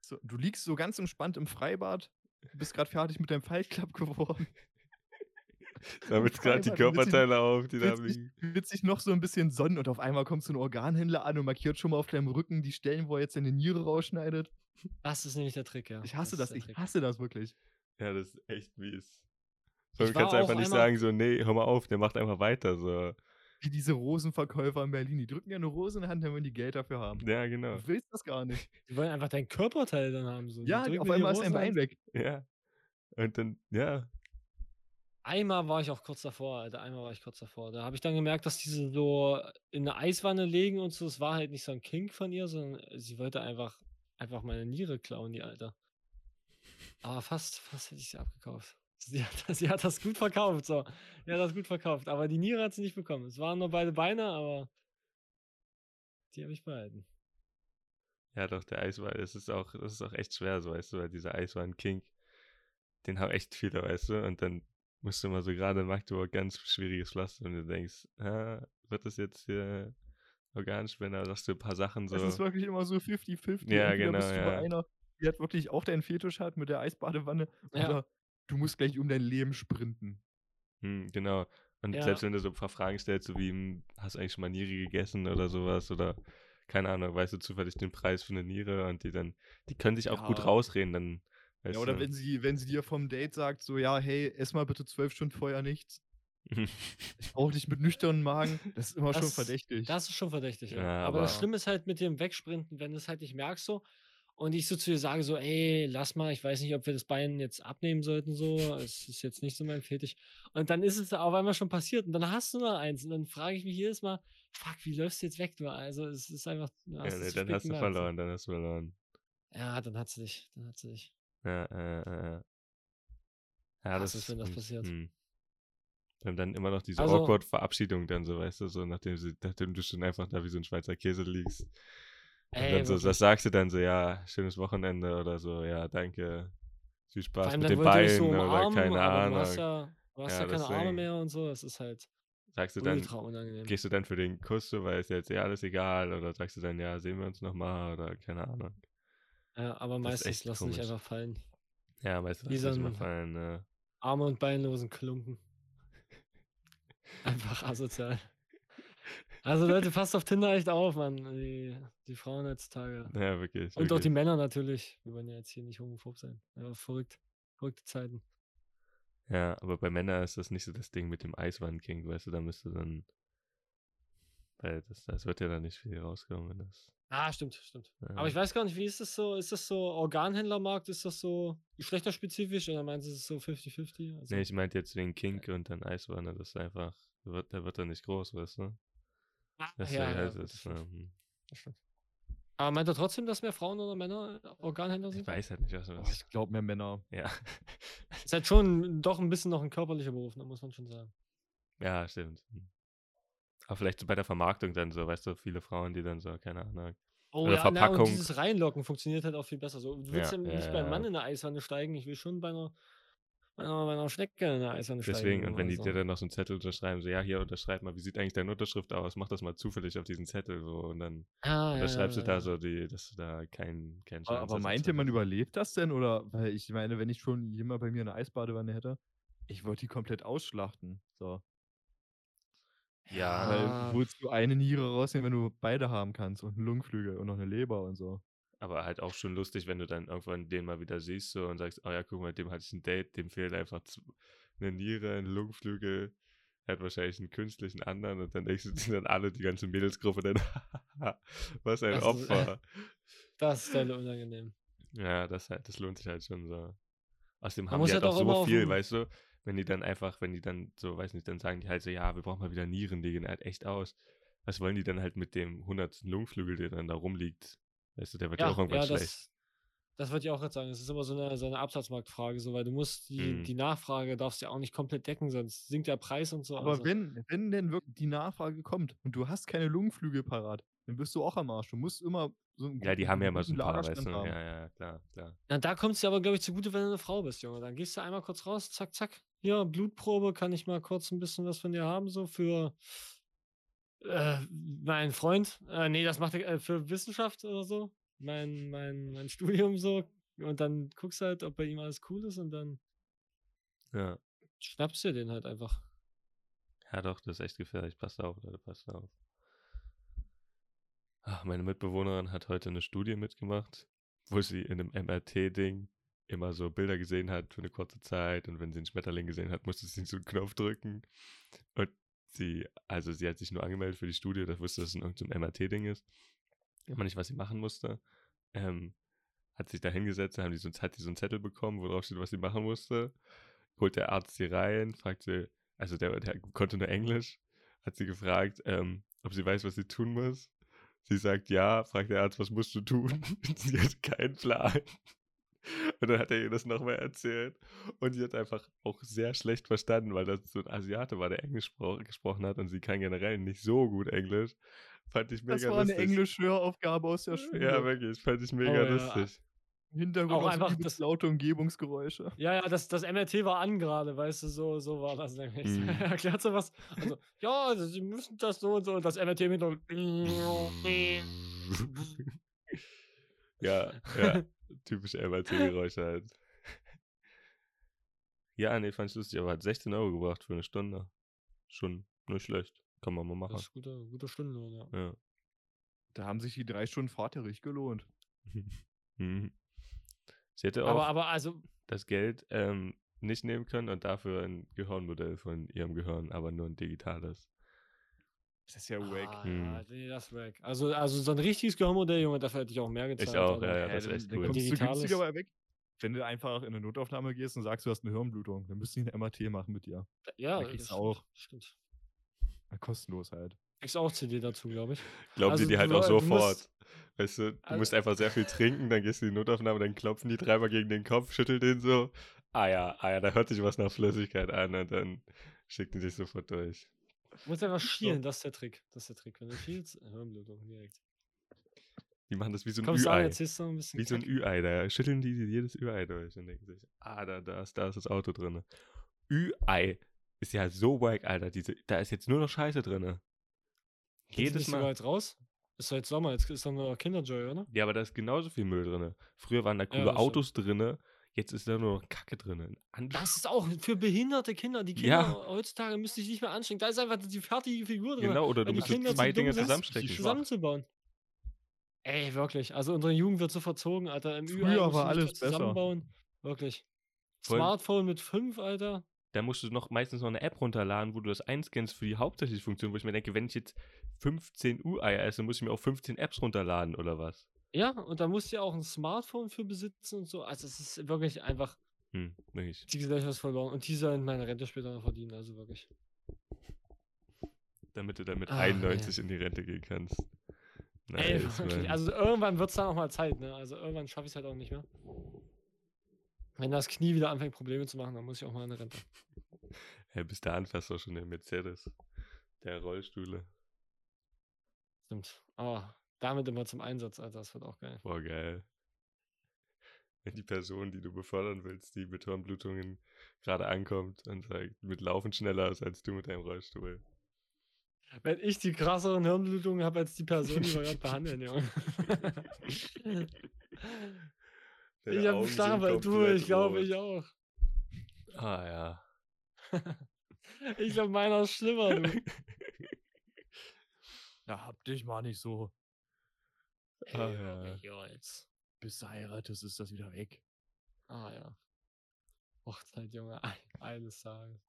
So, du liegst so ganz entspannt im Freibad, du bist gerade fertig mit deinem Club geworden. Damit gerade die Körperteile auf, die da liegen. dich noch so ein bisschen sonnen und auf einmal kommt so ein Organhändler an und markiert schon mal auf deinem Rücken die Stellen, wo er jetzt deine Niere rausschneidet. das ist nämlich der Trick, ja. Ich hasse das, der ich Trick. hasse das wirklich. Ja, das ist echt mies. So, Ich du kannst einfach nicht sagen, so, nee, hör mal auf, der macht einfach weiter. So. Wie diese Rosenverkäufer in Berlin. Die drücken ja eine Rose in die Hand, wenn die Geld dafür haben. Ja, genau. Du willst das gar nicht. Die wollen einfach dein Körperteil dann haben. So. Ja, auf einmal ist dein Bein weg. Ja. Und dann, ja. Einmal war ich auch kurz davor, Alter. Einmal war ich kurz davor. Da habe ich dann gemerkt, dass diese so in eine Eiswanne legen und so. Es war halt nicht so ein Kink von ihr, sondern sie wollte einfach, einfach meine Niere klauen, die Alter. Aber fast, fast hätte ich sie abgekauft. Sie hat, sie hat das gut verkauft, so. Sie hat das gut verkauft. Aber die Niere hat sie nicht bekommen. Es waren nur beide Beine, aber die habe ich behalten. Ja, doch, der Eiswein, das ist auch, das ist auch echt schwer, so, weißt du, weil dieser Eiswein-King, den haben echt viele, weißt du, und dann musst du immer so gerade in Magdeburg ganz schwieriges Pflaster und du denkst, ah, wird das jetzt hier Organspender, sagst du ein paar Sachen so. Es ist wirklich immer so 50-50. Ja, Entweder genau, bist du bei ja. einer, die hat wirklich auch deinen Fetisch hat mit der Eisbadewanne. Ja. Oder du musst gleich um dein Leben sprinten. Hm, genau. Und Ja. selbst wenn du so ein paar Fragen stellst, so wie, hm, hast du eigentlich schon mal Niere gegessen oder sowas oder keine Ahnung, weißt du zufällig den Preis für eine Niere und die dann, die können sich auch gut Ja. rausreden, dann, Ja, oder du. wenn sie, wenn sie dir vom Date sagt, so, ja, hey, ess mal bitte zwölf Stunden vorher nichts. Ich brauche dich mit nüchternem Magen. Das ist immer schon Das- verdächtig. Das ist schon verdächtig, ja. Ja, aber, das aber- Schlimme ist halt mit dem Wegsprinten, wenn du es halt nicht merkst so und ich so zu dir sage so, ey, lass mal, ich weiß nicht, ob wir das Bein jetzt abnehmen sollten so, es ist jetzt nicht so mein Fetisch. Und dann ist es auf einmal schon passiert und dann hast du noch eins und dann frage ich mich jedes Mal, fuck, wie läufst du jetzt weg, du? Also es ist einfach, ja, nee, dann hast du verloren, dann hast du verloren. Ja, dann hat sie dich, dann hat sie dich. Ja, äh, äh. Ja, Hass das es, wenn das hm, passiert. hm. Und dann immer noch diese Also- awkward Verabschiedung dann so, weißt du, so nachdem, sie, nachdem du schon einfach da wie so ein Schweizer Käse liegst. Und Ey, dann so, was sagst du dann so, ja, schönes Wochenende oder so, ja, danke, viel Spaß mit den ich so Beinen oder keine Ahnung. du hast ja, du hast Ja, ja, keine Arme mehr und so, das ist halt sagst du dann, ultra unangenehm. gehst du dann für den Kuss so, weil ist jetzt eh alles egal oder sagst du dann, ja, sehen wir uns nochmal oder keine Ahnung. Ja, aber Das ist meistens lassen sich komisch. einfach fallen. Ja, weißt du, Wie was so das immer ein- fallen, ne? Arme und beinlosen Klumpen. Einfach asozial. Also Leute, passt auf Tinder echt auf, Mann. Die, die Frauen heutzutage. Ja, wirklich. Und auch die wirklich. Männer natürlich. Wir wollen ja jetzt hier nicht homophob sein. Aber verrückt. Verrückte Zeiten. Ja, aber bei Männern ist das nicht so das Ding mit dem Eiswand-King, weißt du, da müsste dann. Weil das, das wird ja dann nicht viel rauskommen, wenn das. Ah, stimmt, stimmt. Ja. Aber ich weiß gar nicht, wie ist das so? Ist das so Organhändlermarkt? Ist das so geschlechterspezifisch oder meinst du, es ist so 50-50? Also, Nee, ich meinte jetzt wegen Kink und dann Eiswanne, das ist einfach. Wird, der wird dann nicht groß, weißt du? Ah, Das ja, ja, halt ist, das stimmt, ähm, das stimmt. Aber meint er trotzdem, dass mehr Frauen oder Männer Organhändler ich sind? weiß halt nicht, was Oh, das ich glaube mehr Männer. Ja. Ist halt schon doch ein bisschen noch ein körperlicher Beruf, ne, muss man schon sagen. ja, stimmt. Aber vielleicht so bei der Vermarktung dann so, weißt du, viele Frauen, die dann so, keine Ahnung. Oh Oder ja, na, und Verpackung. dieses Reinlocken funktioniert halt auch viel besser. So, du willst ja, Ja, ja, nicht beim ja. Mann in eine Eiswanne steigen, ich will schon bei einer, bei einer Schnecke in eine Eiswanne Deswegen, und wenn die oder dir so. dann noch so einen Zettel unterschreiben, so, ja, hier unterschreib mal, wie sieht eigentlich deine Unterschrift aus? Mach das mal zufällig auf diesen Zettel, so, und dann ah, ja, unterschreibst ja, du da ja. so, die, dass du da keinen keinen Aber, aber Schadensersatz meint ihr, man überlebt das denn? Oder, weil ich meine, wenn ich schon jemand bei mir eine Eisbadewanne hätte, ich würde die komplett ausschlachten. So. Ja. Weil wolltest du eine Niere rausnehmen, wenn du beide haben kannst und einen Lungenflügel und noch eine Leber und so. Aber halt auch schon lustig, wenn du dann irgendwann den mal wieder siehst so, und sagst, oh ja, guck mal, dem hatte ich ein Date, dem fehlt einfach eine Niere, ein Lungenflügel, er hat wahrscheinlich einen künstlichen anderen und dann denkst du dir dann alle, die ganze Mädelsgruppe, dann, was ein Das ist- Opfer. Das ist dann unangenehm. Ja, das halt, das lohnt sich halt schon so. Außerdem Man haben die halt halt auch so viel, weißt du, wenn die dann einfach, wenn die dann so, weiß nicht, dann sagen die halt so, ja, wir brauchen mal wieder Nieren, die gehen halt echt aus. Was wollen die dann halt mit dem hundertsten Lungenflügel, der dann da rumliegt? Weißt du, der wird ja, Ja, auch irgendwann ja schlecht. das, das würde ich auch gerade sagen. Es ist immer so eine, so eine Absatzmarktfrage, so, weil du musst die, Mhm. die Nachfrage darfst ja auch nicht komplett decken, sonst sinkt der Preis und so. Aber also, wenn, wenn denn wirklich die Nachfrage kommt und du hast keine Lungenflügel parat, dann bist du auch am Arsch. Du musst immer so einen Ja, die haben ja immer so ein paar, weißt du. Ja, ja, klar, klar. Na, da kommt es dir aber, glaube ich, zugute, wenn du eine Frau bist, Junge. Dann gehst du einmal kurz raus, zack, zack. Hier, Blutprobe, kann ich mal kurz ein bisschen was von dir haben, so für äh, meinen Freund. Äh, nee, das macht er äh, für Wissenschaft oder so. Mein, mein, mein Studium so. Und dann guckst du halt, ob bei ihm alles cool ist und dann Ja. schnappst du den halt einfach. Ja, doch, das ist echt gefährlich. Passt auf, Leute, passt auf. Ach, meine Mitbewohnerin hat heute eine Studie mitgemacht, wo sie in einem MRT-Ding immer so Bilder gesehen hat für eine kurze Zeit und wenn sie einen Schmetterling gesehen hat, musste sie so einen Knopf drücken. Und sie, also sie hat sich nur angemeldet für die Studie, da wusste, dass es ein irgendein MRT-Ding ist. Aber nicht, was sie machen musste. Ähm, hat sich da hingesetzt, haben die so, hat die so einen Zettel bekommen, wo drauf steht, was sie machen musste. Holt der Arzt sie rein, fragt sie, also der, der konnte nur Englisch, hat sie gefragt, ähm, ob sie weiß, was sie tun muss. Sie sagt ja, fragt der Arzt, was musst du tun? sie hat keinen Plan. Und dann hat er ihr das nochmal erzählt. Und sie hat einfach auch sehr schlecht verstanden, weil das so ein Asiate war, der Englisch gesprochen hat und sie kann generell nicht so gut Englisch. Fand ich mega lustig. Das war eine Englisch-Höraufgabe aus der Schule. Ja, wirklich. Fand ich mega oh, lustig. Ja. Im Hintergrund auch einfach das laute Umgebungsgeräusche. Ja, ja, das, das MRT war an gerade, weißt du, so, so war das nämlich. Mm. Erklärt so was. Also, ja, also, sie müssen das so und so und das MRT mit Ja, ja. Typische MRT-Geräusche halt. Ja, nee, fand ich lustig, aber hat 16 Euro gebracht für eine Stunde. Schon nicht schlecht. Kann man mal machen. Das ist guter, guter Stundenlohn, ja. ja. Da haben sich die drei Stunden Fahrt ja richtig gelohnt. mhm. Sie hätte auch aber, aber also, das Geld ähm, nicht nehmen können und dafür ein Gehirnmodell von ihrem Gehirn, aber nur ein digitales. Das ist ja wack. Ah, hm. ja, nee, das ist wack. Also, also so ein richtiges Gehirnmodell, Junge, dafür hätte ich auch mehr gezahlt. Ich auch, ja, ja, das ist echt cool. Kommst du günstiger bei weg. Wenn du einfach in eine Notaufnahme gehst und sagst, du hast eine Hirnblutung, dann müssten die ein MRT machen mit dir. Ja, kriegst du auch. Stimmt. Kostenlos halt. Kriegst auch CD dazu, glaube ich. Glauben also, die dir halt auch sofort. Weißt du, du also, musst einfach sehr viel trinken, dann gehst du in die Notaufnahme, dann klopfen die dreimal gegen den Kopf, schütteln den so. Ah ja, ah ja, da hört sich was nach Flüssigkeit an und dann schicken die dich sofort durch. Du musst einfach schielen, das ist der Trick. Das ist der Trick. Wenn du schielst, Hirnblutung direkt. Die machen das wie so ein Kommst Ü-Ei. Wie so ein Ü-Ei. Da schütteln die jedes Ü-Ei durch und denken sich, ah, da, da, ist, da ist das Auto drin. Ü-Ei ist ja so wack, Alter. Diese, da ist jetzt nur noch Scheiße drin. Jedes Mal. jetzt raus? Ist jetzt Sommer, jetzt ist doch nur Kinderjoy, oder? Ja, aber da ist genauso viel Müll drin. Früher waren da coole ja, Autos drin, jetzt ist da nur noch Kacke drin. Das ist auch für behinderte Kinder. Die Kinder ja. heutzutage müssen sich nicht mehr anstrengen. Da ist einfach die fertige Figur drin. Genau, oder du musst zwei Dinge zusammenstecken. Zusammenzubauen. Ey, wirklich. Also unsere Jugend wird so verzogen, Alter. Im Früher war alles zusammenbauen. Besser. Wirklich. Voll. Smartphone mit fünf, Alter da musst du noch meistens noch eine App runterladen, wo du das einscannst für die hauptsächliche Funktion, wo ich mir denke, wenn ich jetzt 15 U-Eier esse, muss ich mir auch 15 Apps runterladen oder was? Ja, und da musst du ja auch ein Smartphone für besitzen und so. Also es ist wirklich einfach hm, wirklich. die Gesellschaft verloren. Und die sollen meine Rente später noch verdienen, also wirklich. Damit du dann mit ah, 91 ja. in die Rente gehen kannst. Nice, Ey, wirklich. Also irgendwann wird es dann auch mal Zeit, ne? Also irgendwann schaffe ich es halt auch nicht mehr. Wenn das Knie wieder anfängt, Probleme zu machen, dann muss ich auch mal eine Rente. Ja, bis dahin fährst du auch schon den Mercedes. Der Rollstühle. Stimmt. Aber damit immer zum Einsatz, Alter. Das wird auch geil. Boah, geil. Wenn die Person, die du befördern willst, die mit Hirnblutungen gerade ankommt und sagt, mit Laufen schneller ist als du mit deinem Rollstuhl. Wenn ich die krasseren Hirnblutungen habe als die Person, die wir gerade behandeln, Junge. Ich habe Starbe, du, ich glaube, ich auch. Ah ja. ich glaube, meiner ist schlimmer, du. ja, hab dich mal nicht so. Ey, ah, ja. jetzt. Bis du heiratest, ist das wieder weg. Ah ja. Hochzeit, Junge, eines Tages.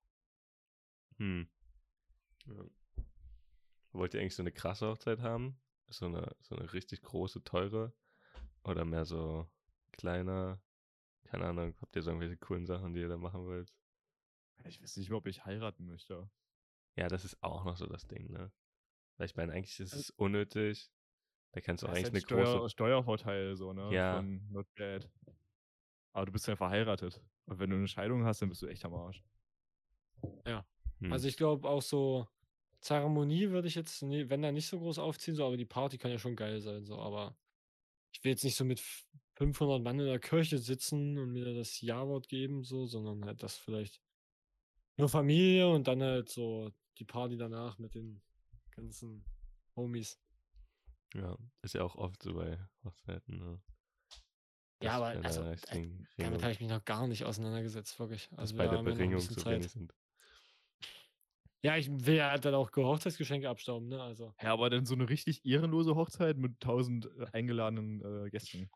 Hm. Ja. Wollt ihr eigentlich so eine krasse Hochzeit haben? So eine, so eine richtig große, teure? Oder mehr so kleiner. Keine Ahnung, habt ihr so irgendwelche coolen Sachen, die ihr da machen wollt? Ich weiß nicht mehr, ob ich heiraten möchte. Ja, das ist auch noch so das Ding, ne? Weil ich meine, eigentlich ist es unnötig. Da kannst du auch eigentlich halt eine Steuer, große. Steuervorteil, so, ne? Ja. Von not bad. Aber du bist ja verheiratet. Und wenn du eine Scheidung hast, dann bist du echt am Arsch. Ja. Hm. Also ich glaube auch so Zeremonie würde ich jetzt, nee, wenn da nicht so groß aufziehen, so, aber die Party kann ja schon geil sein, so, aber ich will jetzt nicht so mit 500 Mann in der Kirche sitzen und mir das Ja-Wort geben, so, sondern halt das vielleicht nur Familie und dann halt so die Party danach mit den ganzen Homies. Ja, ist ja auch oft so bei Hochzeiten, ne? Ja, aber also, äh, damit habe ich mich noch gar nicht auseinandergesetzt, wirklich. Also bei der Beringung so wenig sind. Ja, ich will ja dann auch Hochzeitsgeschenke abstauben, ne? Also. Ja, aber dann so eine richtig ehrenlose Hochzeit mit tausend äh, eingeladenen äh, Gästen.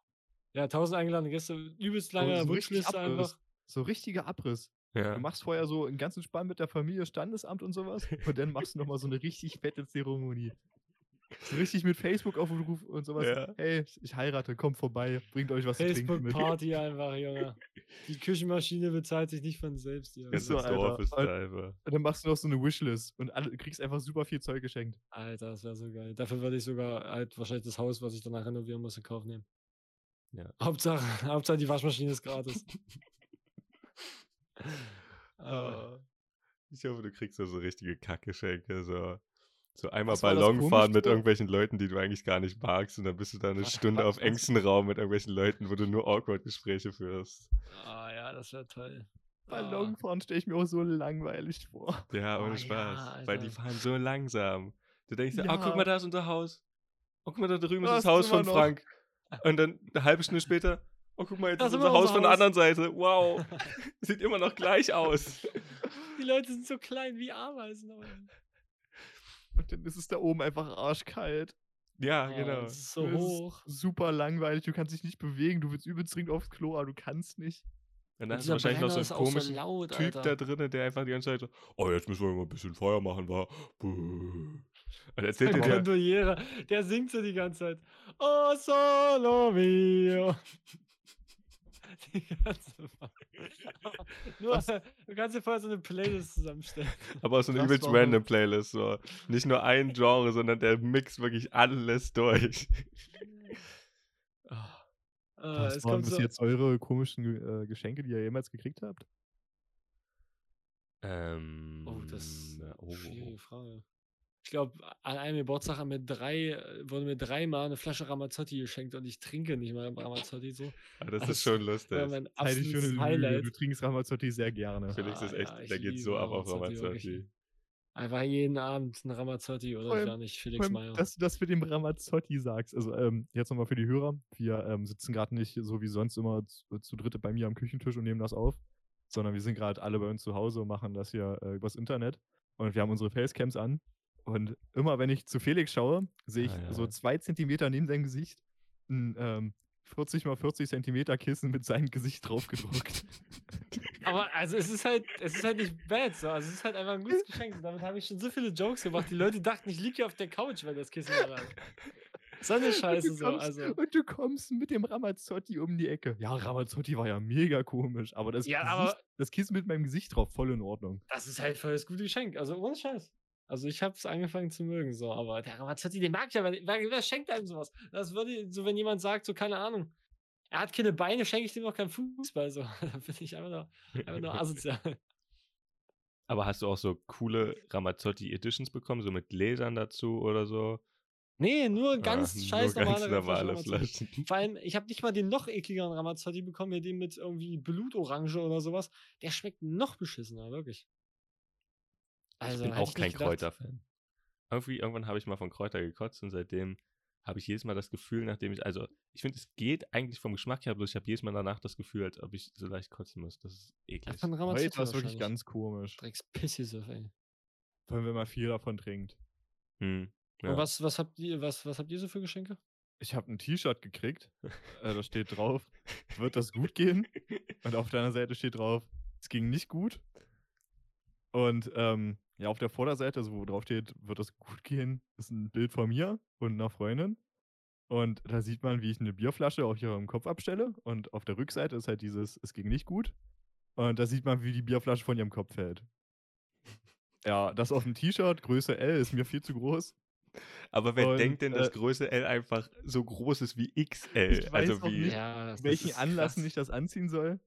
Ja, 1000 eingeladene Gäste, übelst So, lange so richtig Wunschliste Abriss. einfach. So richtiger Abriss. Ja. Du machst vorher so einen ganzen Spann mit der Familie, Standesamt und sowas. Und dann machst du nochmal so eine richtig fette Zeremonie. So richtig mit Facebook-Aufruf und sowas. Ja. Hey, ich heirate, kommt vorbei, bringt euch was zu trinken mit. Facebook-Party einfach, Junge. Die Küchenmaschine bezahlt sich nicht von selbst, Junge. So, das Dorf ist einfach. Und dann machst du noch so eine Wishlist und kriegst einfach super viel Zeug geschenkt. Alter, das wäre so geil. Dafür würde ich sogar halt wahrscheinlich das Haus, was ich danach renovieren muss, in Kauf nehmen. Ja. Hauptsache, Hauptsache die Waschmaschine ist gratis. Ah. Ich hoffe, du kriegst da so richtige Kackgeschenke, so. So einmal Was das Ballon fahren mit irgendwelchen Leuten, die du eigentlich gar nicht magst, und dann bist du da eine Was- Stunde auf engstem Raum mit irgendwelchen Leuten, wo du nur awkward Gespräche führst. Ah ja, das wäre toll. Ballonfahren stelle ich mir auch so langweilig vor. Ja, Oh, ohne ja, Spaß. Weil die Alter. fahren so langsam. Du denkst dir, ah, guck Ja. mal, da ist unser Haus. Oh, guck mal, da drüben ist Da das ist Haus immer von noch. Frank. Und dann eine halbe Stunde später, oh, guck mal, jetzt Da ist unser Haus von der Haus. anderen Seite. Wow. Sieht immer noch gleich aus. Die Leute sind so klein wie Ameisen. Und dann ist es da oben einfach arschkalt. Ja, Oh, genau. Das ist so hoch. Super langweilig, du kannst dich nicht bewegen, du willst übelst dringend aufs Klo, aber du kannst nicht. Und dann hast du wahrscheinlich noch so Brenner einen auch so komischen laut, Typ da drinnen, der einfach die ganze Zeit so, oh, jetzt müssen wir mal ein bisschen Feuer machen, war. Buh. Und erzählt Der dir der, der singt so die ganze Zeit. Oh, solo mio. Die ganze Nur, Was? du kannst dir vorher so eine Playlist zusammenstellen. aber auch so eine übelst random Playlist, so. Nicht nur ein Genre, sondern der mixt wirklich alles durch. Äh, Was waren bis so, jetzt eure komischen äh, Geschenke, die ihr jemals gekriegt habt? Ähm, Oh, das ist na, eine oh. schwierige Frage. Ich glaube, an einem Geburtstag haben mir drei, wurde mir dreimal eine Flasche Ramazzotti geschenkt und ich trinke nicht mal Ramazzotti so. Ah, das Das ist schon lustig. mein absolutes eine Lüge. Highlight. Du trinkst Ramazzotti sehr gerne. Felix ist Ah, echt, ja, der geht so ab auf Ramazzotti. Einfach jeden Abend ein Ramazzotti oder allem- gar nicht, Felix Meyer. dass du das mit dem Ramazzotti sagst. Also ähm, jetzt nochmal für die Hörer. Wir ähm, sitzen gerade nicht so wie sonst immer zu, zu dritte bei mir am Küchentisch und nehmen das auf, sondern wir sind gerade alle bei uns zu Hause und machen das hier äh, übers Internet. Und wir haben unsere Facecams an. Und immer wenn ich zu Felix schaue, sehe ich Ah, ja. so zwei Zentimeter neben seinem Gesicht ein ähm, 40 mal 40 Zentimeter Kissen mit seinem Gesicht drauf gedruckt. Aber also es ist halt, es ist halt nicht bad so. Also es ist halt einfach ein gutes Geschenk. Und damit habe ich schon so viele Jokes gemacht. Die Leute dachten, ich liege hier auf der Couch, weil das Kissen da lag. So eine Scheiße so. kommst, Also. und du kommst mit dem Ramazzotti um die Ecke. Ja, Ramazzotti war ja mega komisch, aber das, Ja, Gesicht, aber- das Kissen mit meinem Gesicht drauf, voll in Ordnung. Das ist halt voll das gute Geschenk. Also ohne Scheiß. Also ich habe es angefangen zu mögen, so, aber der Ramazzotti, den mag ich ja, wer, wer, schenkt einem sowas? Das würde, so wenn jemand sagt, so keine Ahnung, er hat keine Beine, schenke ich dem noch keinen Fußball, so. Da bin ich einfach nur, einfach nur asozial. Aber hast du auch so coole Ramazzotti Editions bekommen, so mit Gläsern dazu oder so? Nee, nur ganz Ah, scheiß nur ganz normale, normale Ramazzotti. Flaschen. Vor allem, ich habe nicht mal den noch ekligeren Ramazzotti bekommen, hier den mit irgendwie Blutorange oder sowas. Der schmeckt noch beschissener, wirklich. Also, ich bin auch kein. Kräuterfan. Irgendwie, irgendwann habe ich mal von Kräuter gekotzt und seitdem habe ich jedes Mal das Gefühl, nachdem ich, also ich finde, es geht eigentlich vom Geschmack her, bloß ich habe jedes Mal danach das Gefühl, als ob ich so leicht kotzen muss. Das ist eklig. Von Heute war es wirklich ganz komisch. Drecks Pissisuff, ey. Vor allem, wenn man viel davon trinkt. Hm, Und ja. was, was, habt ihr, was, was habt ihr so für Geschenke? Ich habe ein T-Shirt gekriegt, äh, da steht drauf, wird das gut gehen? Und auf deiner Seite steht drauf, es ging nicht gut. Und ähm, ja, auf der Vorderseite, also wo drauf steht, wird das gut gehen, ist ein Bild von mir und einer Freundin. Und da sieht man, wie ich eine Bierflasche auf ihrem Kopf abstelle. Und auf der Rückseite ist halt dieses, es ging nicht gut. Und da sieht man, wie die Bierflasche von ihrem Kopf fällt. Ja, das auf dem T-Shirt, Größe L, ist mir viel zu groß. Aber wer Und, denkt denn, dass äh, Größe L einfach so groß ist wie XL? Ich weiß also auch wie. nicht. Ja, das, welchen Anlassen krass. ich das anziehen soll.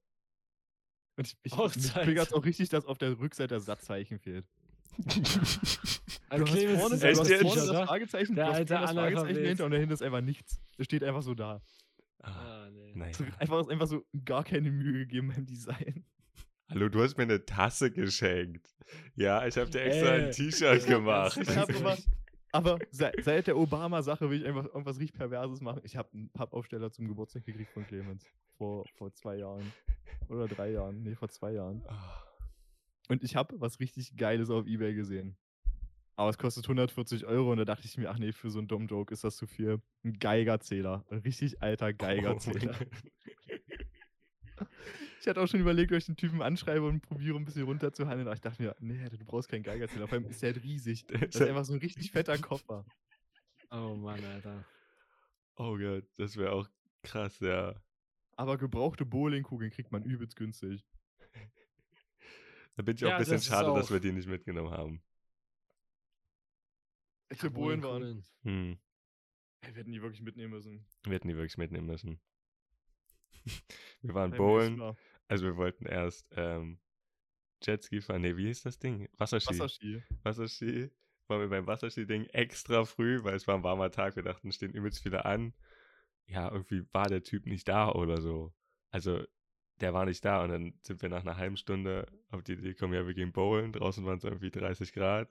Und ich, ich Hochzeit. triggert auch richtig, dass auf der Rückseite das Satzzeichen fehlt. Also Du hast Clemens vorne, ist du Echt hast vorne das? Fragezeichen, Der alte das Fragezeichen dahinter und dahinter ist einfach nichts. Es steht einfach so da. Ah, Ah, nee. naja. So, einfach, einfach so gar keine Mühe gegeben beim Design. Hallo, du hast mir eine Tasse geschenkt. Ja, ich habe dir extra Ey, ein T-Shirt gemacht. das Ich hab echt- aber seit, seit der Obama-Sache will ich einfach irgendwas richtig Perverses machen. Ich habe einen Pappaufsteller zum Geburtstag gekriegt von Clemens. Vor, vor zwei Jahren. Oder drei Jahren. Nee, vor zwei Jahren. Ah, Und ich habe was richtig Geiles auf Ebay gesehen. Aber es kostet 140 Euro und da dachte ich mir, ach nee, für so einen dummen Joke ist das zu viel. Ein Geigerzähler. Ein richtig alter Oh Geigerzähler. Gott. Ich hatte auch schon überlegt, ob ich den Typen anschreibe und probiere, ein bisschen runterzuhandeln. Aber ich dachte mir, nee, du brauchst keinen Geigerzähler. Vor allem ist der halt riesig. Der Das ist einfach so ein richtig fetter Koffer. Oh Mann, Alter. Oh Gott, das wäre auch krass, ja. Aber gebrauchte Bowlingkugeln kriegt man übelst günstig. Da bin ich auch Ja, ein bisschen das schade, dass wir die nicht mitgenommen haben. Echte Bowlen waren. Bowlingkugeln. Hm. Wir hätten die wirklich mitnehmen müssen. Wir hätten die wirklich mitnehmen müssen. wir waren bowlen, Mal. also wir wollten erst ähm, Jetski fahren. Nee, wie hieß das Ding? Wasserski. Wasserski. Wasserski. Waren wir beim Wasserski-Ding extra früh, weil es war ein warmer Tag. Wir dachten, stehen übelst viele an. Ja, irgendwie war der Typ nicht da oder so. Also, der war nicht da und dann sind wir nach einer halben Stunde auf die Idee gekommen, ja, wir gehen bowlen. Draußen waren es irgendwie 30 Grad.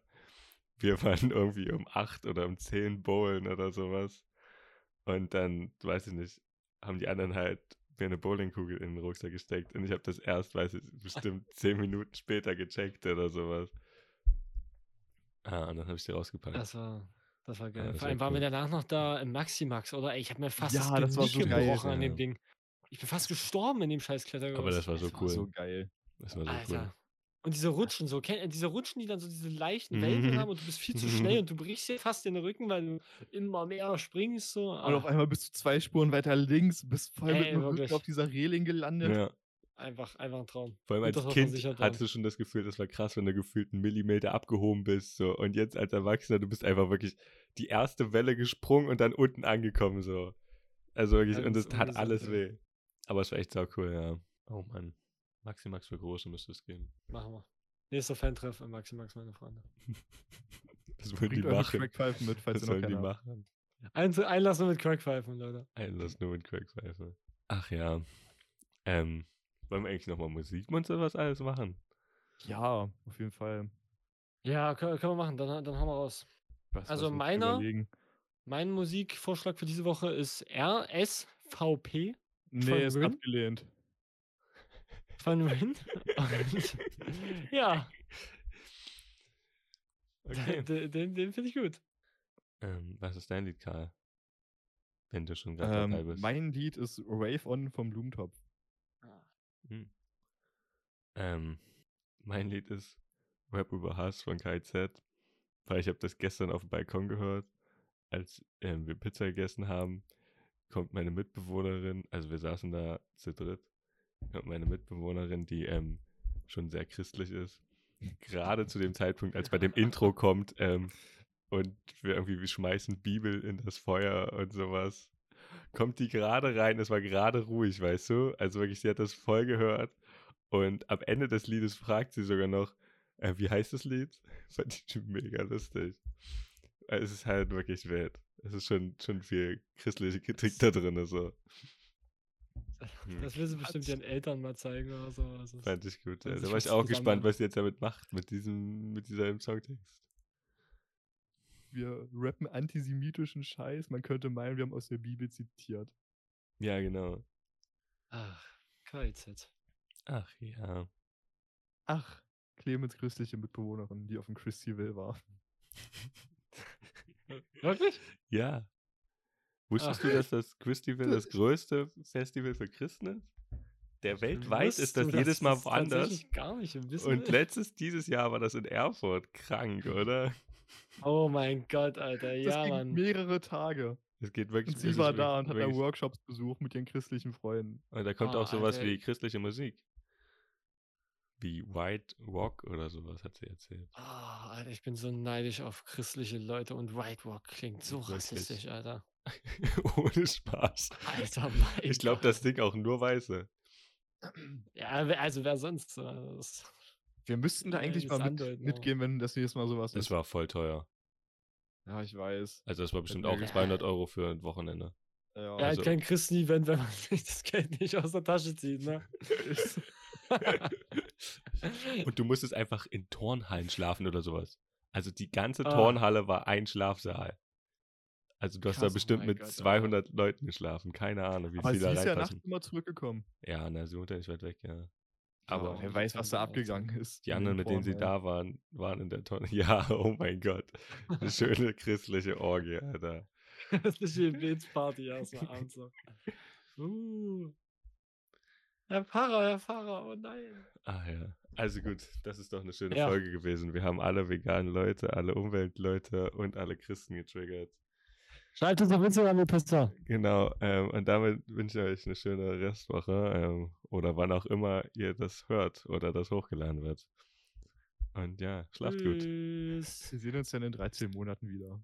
Wir waren irgendwie um 8 oder um 10 bowlen oder sowas. Und dann, weiß ich nicht, haben die anderen halt mir eine Bowlingkugel in den Rucksack gesteckt. Und ich habe das erst, weiß ich, bestimmt 10 Minuten später gecheckt oder sowas. Ah, und dann habe ich die rausgepackt. Das war, das war geil. das Vor war allem waren wir cool. danach noch da im Maximax, oder? Ey, ich habe mir fast Ja, das das war Genick so geil, gebrochen an ja. dem Ding. Ich bin fast gestorben in dem scheiß Klettergerüst. Aber das war so Das cool. so geil. Das war so Alter. cool. Und diese Rutschen, so, diese Rutschen, die dann so diese leichten Wellen Mhm. haben und du bist viel zu schnell und du brichst dir fast den Rücken, weil du immer mehr springst. So. Und auf Ah, einmal bist du zwei Spuren weiter links, bist voll mit Ey, dem Rücken wirklich. auf dieser Reling gelandet. Ja. einfach, einfach ein Traum. Vor allem als Kind hattest du schon das Gefühl, das war krass, wenn du gefühlt einen Millimeter abgehoben bist. So. Und jetzt als Erwachsener, du bist einfach wirklich die erste Welle gesprungen und dann unten angekommen. So. Also wirklich, Ja, und das tat alles weh. Aber es war echt sau cool, ja. Oh Mann. Maximax für Große müsste es geben. Machen wir. Nächster Fan-Treff im Maximax, meine Freunde. Das wollen die machen. Crackpfeifen mit, falls Das ihr noch sollen die machen. Ein, einlassen mit Crackpfeifen, Leute. Einlass nur mit Crackpfeife. Ach ja. Ähm, wollen wir eigentlich nochmal Musik und sowas alles machen? Ja, auf jeden Fall. Ja, können, können wir machen, dann, dann haben wir raus. Was, Also was meiner-? Mein Musikvorschlag für diese Woche ist RSVP Nee, ist Rin? abgelehnt. von Rin. Ja, Okay. den, den, den finde ich gut. ähm, was ist dein Lied, Karl? Wenn du schon gerade dabei Ähm, bist. mein Lied ist Rave On vom Blumentopf. Hm. Ähm, mein Lied ist Rap über Hass von KZ, weil ich habe das gestern auf dem Balkon gehört, als ähm, wir Pizza gegessen haben, kommt meine Mitbewohnerin, also wir saßen da zu dritt, kommt meine Mitbewohnerin, die ähm, schon sehr christlich ist, gerade zu dem Zeitpunkt, als bei dem Intro kommt ähm, und wir irgendwie wir schmeißen Bibel in das Feuer und sowas, kommt die gerade rein, es war gerade ruhig, weißt du, also wirklich, sie hat das voll gehört und am Ende des Liedes fragt sie sogar noch, äh, wie heißt das Lied? Fand ich mega lustig. Es ist halt wirklich wert. Es ist schon, schon viel christliche Kritik da drin. So. Hm. Das will sie bestimmt ihren Eltern mal zeigen oder so. Ist- Fand ich gut. Ja. sie Da war ich was auch gespannt, was sie jetzt damit macht, mit diesem, mit diesem Songtext. Wir rappen antisemitischen Scheiß. Man könnte meinen, wir haben aus der Bibel zitiert. Ja, genau. Ach, KIZ. Ach ja. Ach, Clemens christliche Mitbewohnerin, die auf dem Christival war. Wirklich? Ja. Wusstest Ach. du, dass das Christival das größte Festival für Christen ist? Der weltweit ist das du, jedes Mal woanders. gar nicht im Wissen. Und letztes, dieses Jahr war das in Erfurt. Krank, oder? oh mein Gott, Alter. Das Ja, ging Mann. mehrere Tage. Es geht wirklich. Und sie war da und hat da Workshops besucht mit ihren christlichen Freunden. Und da kommt Ah, auch sowas Alter. wie christliche Musik. Wie White Rock oder sowas, hat sie erzählt. Ah, Alter, ich bin so neidisch auf christliche Leute und White Walk klingt so Wirklich. rassistisch, Alter. Ohne Spaß. Alter, mein Ich glaube, das Ding auch nur Weiße. Ja, also wer sonst? äh, Das, Wir müssten da eigentlich das mal mit, andeuten, aber- mitgehen, wenn das nächste Mal sowas Das ist. war voll teuer. Ja, ich weiß. Also das war bestimmt auch ge- 200 Euro für ein Wochenende. Ja, ja, also- halt kein Christen-Event, wenn man sich das Geld nicht aus der Tasche zieht, ne? Und du musstest einfach in Turnhallen schlafen oder sowas. Also die ganze Ah. Turnhalle war ein Schlafsaal. Also du hast da Krass, oh bestimmt mit Gott, Alter. 200 Leuten geschlafen. Keine Ahnung, wie Aber viel sie da ist ja nachts reinpassen. immer zurückgekommen. Ja, na, sie wohnt ja nicht weit weg, ja. Aber Aber wer weiß, was da abgegangen ist. die anderen, mit denen sie da waren, waren in der Tonne. Ja, oh mein Gott. Eine schöne christliche Orgie, Alter. Das ist die Gebetsparty erstmal abends noch. Uh. Herr Pfarrer, Herr Pfarrer, oh nein. Ah ja. Also gut, das ist doch eine schöne Ja. Folge gewesen. Wir haben alle veganen Leute, alle Umweltleute und alle Christen getriggert. Schreibt uns auf Instagram, ihr Pisser. Genau, ähm, und damit wünsche ich euch eine schöne Restwoche ähm, oder wann auch immer ihr das hört oder das hochgeladen wird. Und ja, schlaft gut. Tschüss. Wir sehen uns dann in 13 Monaten wieder.